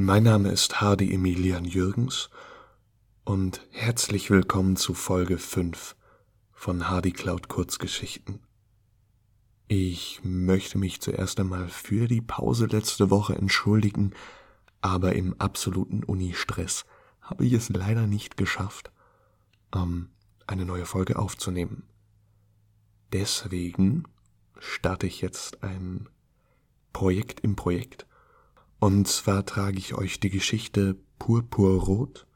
Mein Name ist Hardy Emilian Jürgens und herzlich willkommen zu Folge 5 von Hardy Cloud Kurzgeschichten. Ich möchte mich zuerst einmal für die Pause letzte Woche entschuldigen, aber im absoluten Uni-Stress habe ich es leider nicht geschafft, ähm, eine neue Folge aufzunehmen. Deswegen starte ich jetzt ein Projekt im Projekt und zwar trage ich euch die Geschichte Purpurrot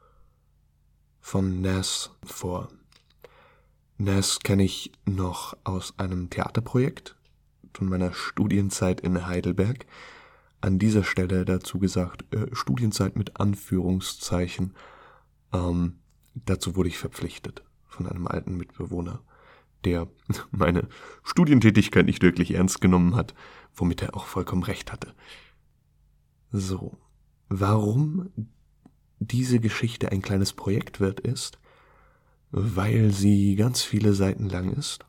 von Nas vor. Nas kenne ich noch aus einem Theaterprojekt von meiner Studienzeit in Heidelberg. An dieser Stelle dazu gesagt, äh, Studienzeit mit Anführungszeichen. Ähm, dazu wurde ich verpflichtet von einem alten Mitbewohner, der meine Studientätigkeit nicht wirklich ernst genommen hat, womit er auch vollkommen recht hatte. So, warum diese Geschichte ein kleines Projekt wird, ist, weil sie ganz viele Seiten lang ist.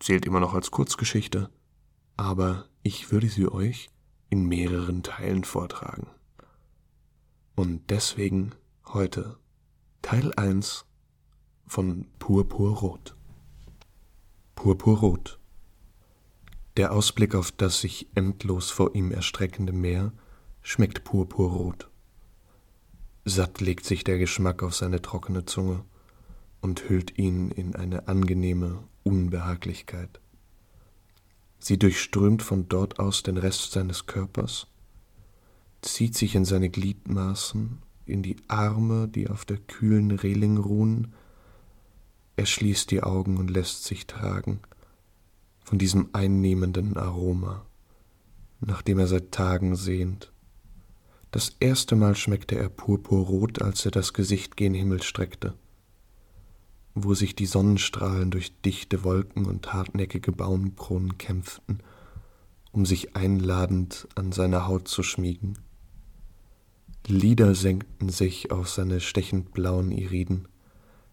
Zählt immer noch als Kurzgeschichte, aber ich würde sie euch in mehreren Teilen vortragen. Und deswegen heute Teil 1 von Purpurrot. Purpurrot. Der Ausblick auf das sich endlos vor ihm erstreckende Meer schmeckt purpurrot. Satt legt sich der Geschmack auf seine trockene Zunge und hüllt ihn in eine angenehme Unbehaglichkeit. Sie durchströmt von dort aus den Rest seines Körpers, zieht sich in seine Gliedmaßen, in die Arme, die auf der kühlen Reling ruhen, er schließt die Augen und lässt sich tragen – von diesem einnehmenden Aroma, nach dem er seit Tagen sehnt. Das erste Mal schmeckte er purpurrot, als er das Gesicht gen Himmel streckte, wo sich die Sonnenstrahlen durch dichte Wolken und hartnäckige Baumkronen kämpften, um sich einladend an seine Haut zu schmiegen. Lieder senkten sich auf seine stechend blauen Iriden,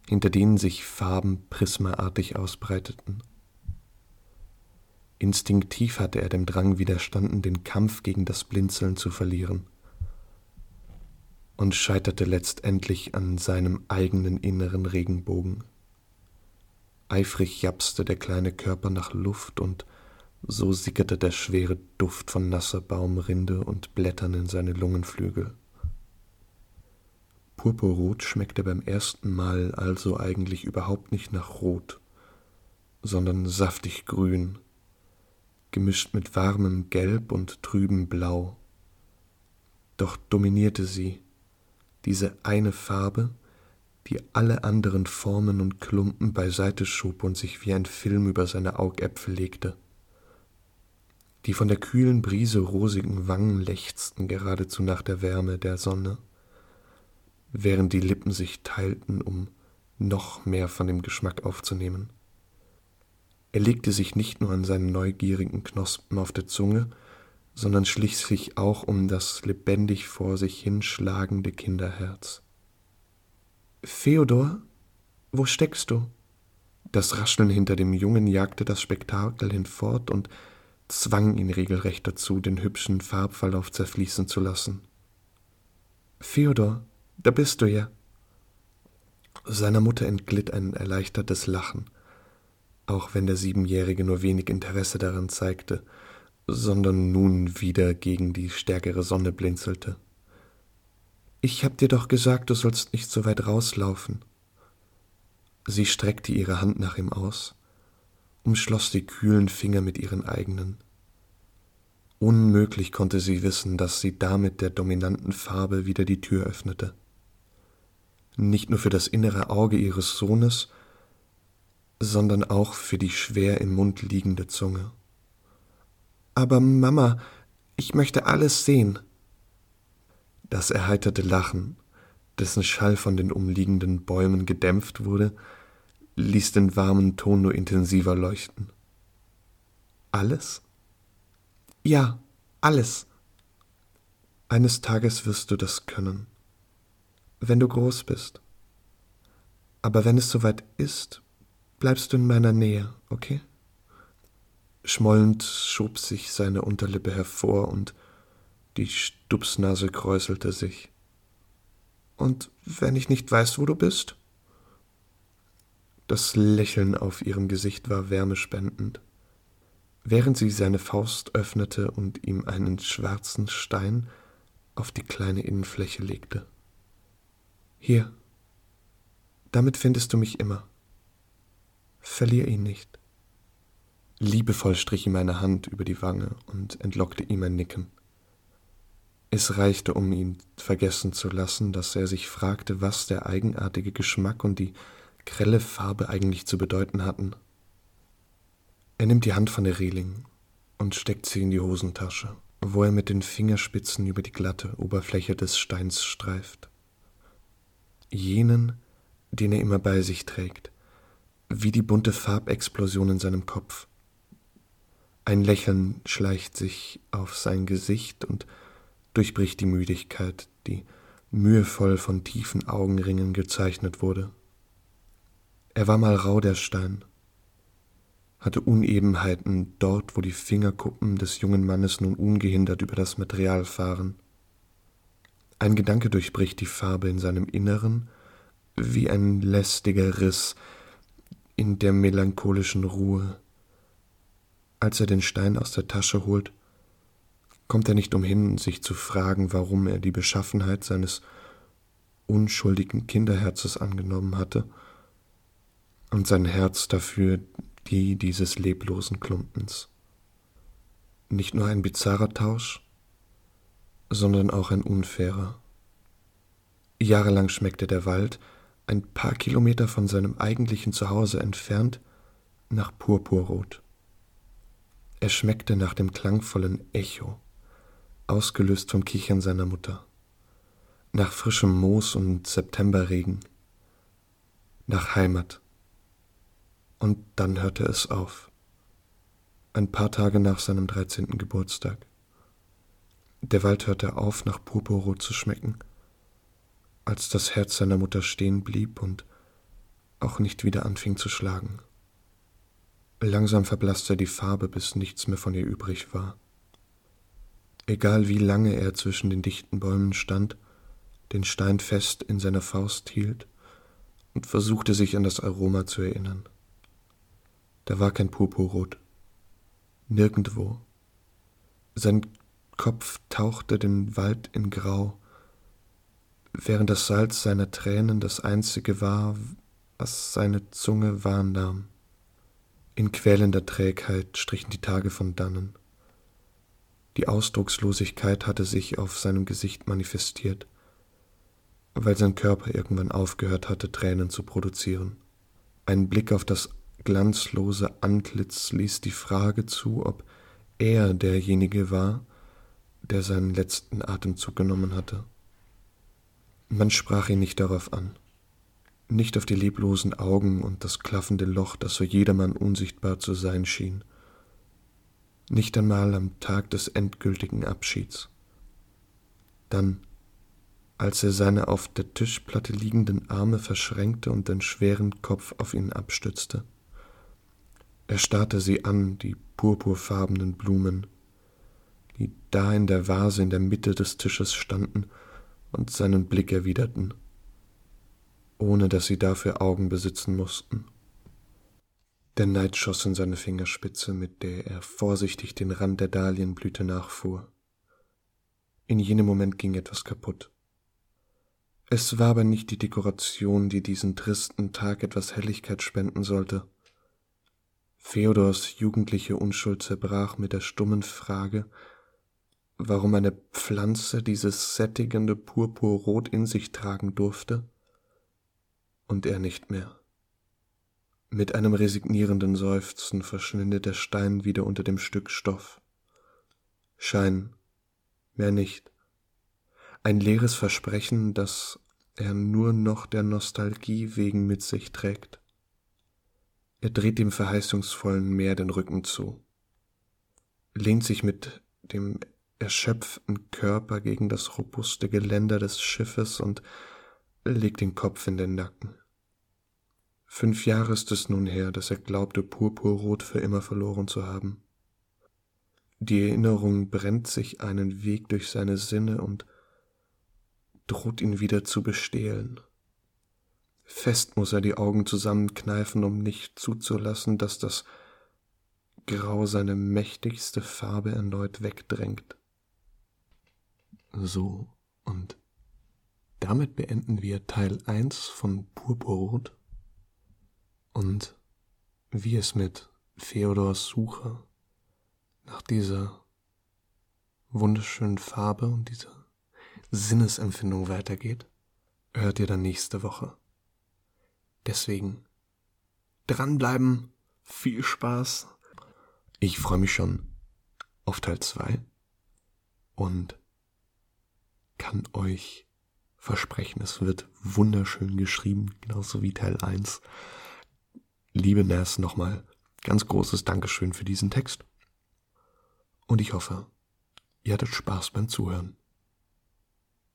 hinter denen sich Farben prismaartig ausbreiteten. Instinktiv hatte er dem Drang widerstanden, den Kampf gegen das Blinzeln zu verlieren, und scheiterte letztendlich an seinem eigenen inneren Regenbogen. Eifrig japste der kleine Körper nach Luft, und so sickerte der schwere Duft von nasser Baumrinde und Blättern in seine Lungenflügel. Purpurrot schmeckte beim ersten Mal also eigentlich überhaupt nicht nach Rot, sondern saftig grün, gemischt mit warmem Gelb und trübem Blau. Doch dominierte sie, diese eine Farbe, die alle anderen Formen und Klumpen beiseite schob und sich wie ein Film über seine Augäpfel legte. Die von der kühlen Brise rosigen Wangen lechzten geradezu nach der Wärme der Sonne, während die Lippen sich teilten, um noch mehr von dem Geschmack aufzunehmen. Er legte sich nicht nur an seinen neugierigen Knospen auf der Zunge, sondern schlich sich auch um das lebendig vor sich hinschlagende Kinderherz. Theodor, wo steckst du? Das Rascheln hinter dem Jungen jagte das Spektakel hinfort und zwang ihn regelrecht dazu, den hübschen Farbverlauf zerfließen zu lassen. Theodor, da bist du ja. Seiner Mutter entglitt ein erleichtertes Lachen auch wenn der Siebenjährige nur wenig Interesse daran zeigte, sondern nun wieder gegen die stärkere Sonne blinzelte. Ich hab dir doch gesagt, du sollst nicht so weit rauslaufen. Sie streckte ihre Hand nach ihm aus, umschloss die kühlen Finger mit ihren eigenen. Unmöglich konnte sie wissen, dass sie damit der dominanten Farbe wieder die Tür öffnete. Nicht nur für das innere Auge ihres Sohnes, sondern auch für die schwer im Mund liegende Zunge. Aber Mama, ich möchte alles sehen. Das erheiterte Lachen, dessen Schall von den umliegenden Bäumen gedämpft wurde, ließ den warmen Ton nur intensiver leuchten. Alles? Ja, alles. Eines Tages wirst du das können, wenn du groß bist. Aber wenn es soweit ist, bleibst du in meiner Nähe, okay? Schmollend schob sich seine Unterlippe hervor und Die Stupsnase kräuselte sich. Und wenn ich nicht weiß, wo du bist? Das Lächeln auf ihrem Gesicht war wärmespendend. Während sie seine Faust öffnete und ihm einen schwarzen Stein auf die kleine Innenfläche legte. Hier, damit findest du mich immer. Verlier ihn nicht. Liebevoll strich ihm eine Hand über die Wange und entlockte ihm ein Nicken. Es reichte, um ihn vergessen zu lassen, dass er sich fragte, was der eigenartige Geschmack und die grelle Farbe eigentlich zu bedeuten hatten. Er nimmt die Hand von der Reling und steckt sie in die Hosentasche, wo er mit den Fingerspitzen über die glatte Oberfläche des Steins streift. Jenen, den er immer bei sich trägt, wie die bunte Farbexplosion in seinem Kopf. Ein Lächeln schleicht sich auf sein Gesicht und durchbricht die Müdigkeit, die mühevoll von tiefen Augenringen gezeichnet wurde. Er war mal rau der Stein, hatte Unebenheiten dort, wo die Fingerkuppen des jungen Mannes nun ungehindert über das Material fahren. Ein Gedanke durchbricht die Farbe in seinem Inneren wie ein lästiger Riss in der melancholischen Ruhe. Als er den Stein aus der Tasche holt, kommt er nicht umhin, sich zu fragen, warum er die Beschaffenheit seines unschuldigen Kinderherzes angenommen hatte und sein Herz dafür die dieses leblosen Klumpens. Nicht nur ein bizarrer Tausch, sondern auch ein unfairer. Jahrelang schmeckte der Wald, ein paar Kilometer von seinem eigentlichen Zuhause entfernt, nach Purpurrot. Er schmeckte nach dem klangvollen Echo, ausgelöst vom Kichern seiner Mutter, nach frischem Moos und Septemberregen, nach Heimat. Und dann hörte es auf. Ein paar Tage nach seinem dreizehnten Geburtstag. Der Wald hörte auf, nach Purpurrot zu schmecken, als das Herz seiner Mutter stehen blieb und auch nicht wieder anfing zu schlagen. Langsam verblasste die Farbe, bis nichts mehr von ihr übrig war. Egal wie lange er zwischen den dichten Bäumen stand, den Stein fest in seiner Faust hielt und versuchte sich an das Aroma zu erinnern. Da war kein Purpurrot. Nirgendwo. Sein Kopf tauchte den Wald in Grau, während das Salz seiner Tränen das einzige war, was seine Zunge wahrnahm. In quälender Trägheit strichen die Tage von dannen. Die Ausdruckslosigkeit hatte sich auf seinem Gesicht manifestiert, weil sein Körper irgendwann aufgehört hatte, Tränen zu produzieren. Ein Blick auf das glanzlose Antlitz ließ die Frage zu, ob er derjenige war, der seinen letzten Atemzug genommen hatte. Man sprach ihn nicht darauf an, nicht auf die leblosen Augen und das klaffende Loch, das für jedermann unsichtbar zu sein schien, nicht einmal am Tag des endgültigen Abschieds. Dann, als er seine auf der Tischplatte liegenden Arme verschränkte und den schweren Kopf auf ihn abstützte, er starrte sie an, die purpurfarbenen Blumen, die da in der Vase in der Mitte des Tisches standen und seinen Blick erwiderten, ohne dass sie dafür Augen besitzen mussten. Der Neid schoss in seine Fingerspitze, mit der er vorsichtig den Rand der Dahlienblüte nachfuhr. In jenem Moment ging etwas kaputt. Es war aber nicht die Dekoration, die diesen tristen Tag etwas Helligkeit spenden sollte. Feodors jugendliche Unschuld zerbrach mit der stummen Frage, warum eine Pflanze dieses sättigende Purpurrot in sich tragen durfte und er nicht mehr. Mit einem resignierenden Seufzen verschwindet der Stein wieder unter dem Stück Stoff. Schein, mehr nicht. Ein leeres Versprechen, das er nur noch der Nostalgie wegen mit sich trägt. Er dreht dem verheißungsvollen Meer den Rücken zu, lehnt sich mit dem erschöpften Körper gegen das robuste Geländer des Schiffes und legt den Kopf in den Nacken. Fünf Jahre ist es nun her, dass er glaubte, Purpurrot für immer verloren zu haben. Die Erinnerung brennt sich einen Weg durch seine Sinne und droht ihn wieder zu bestehlen. Fest muss er die Augen zusammenkneifen, um nicht zuzulassen, dass das Grau seine mächtigste Farbe erneut wegdrängt. So, und damit beenden wir Teil 1 von Purpurrot und wie es mit Theodors Suche nach dieser wunderschönen Farbe und dieser Sinnesempfindung weitergeht, hört ihr dann nächste Woche. Deswegen dranbleiben, viel Spaß. Ich freue mich schon auf Teil 2 und kann euch versprechen, es wird wunderschön geschrieben, genauso wie Teil 1. Liebe Ners, nochmal ganz großes Dankeschön für diesen Text. Und ich hoffe, ihr hattet Spaß beim Zuhören.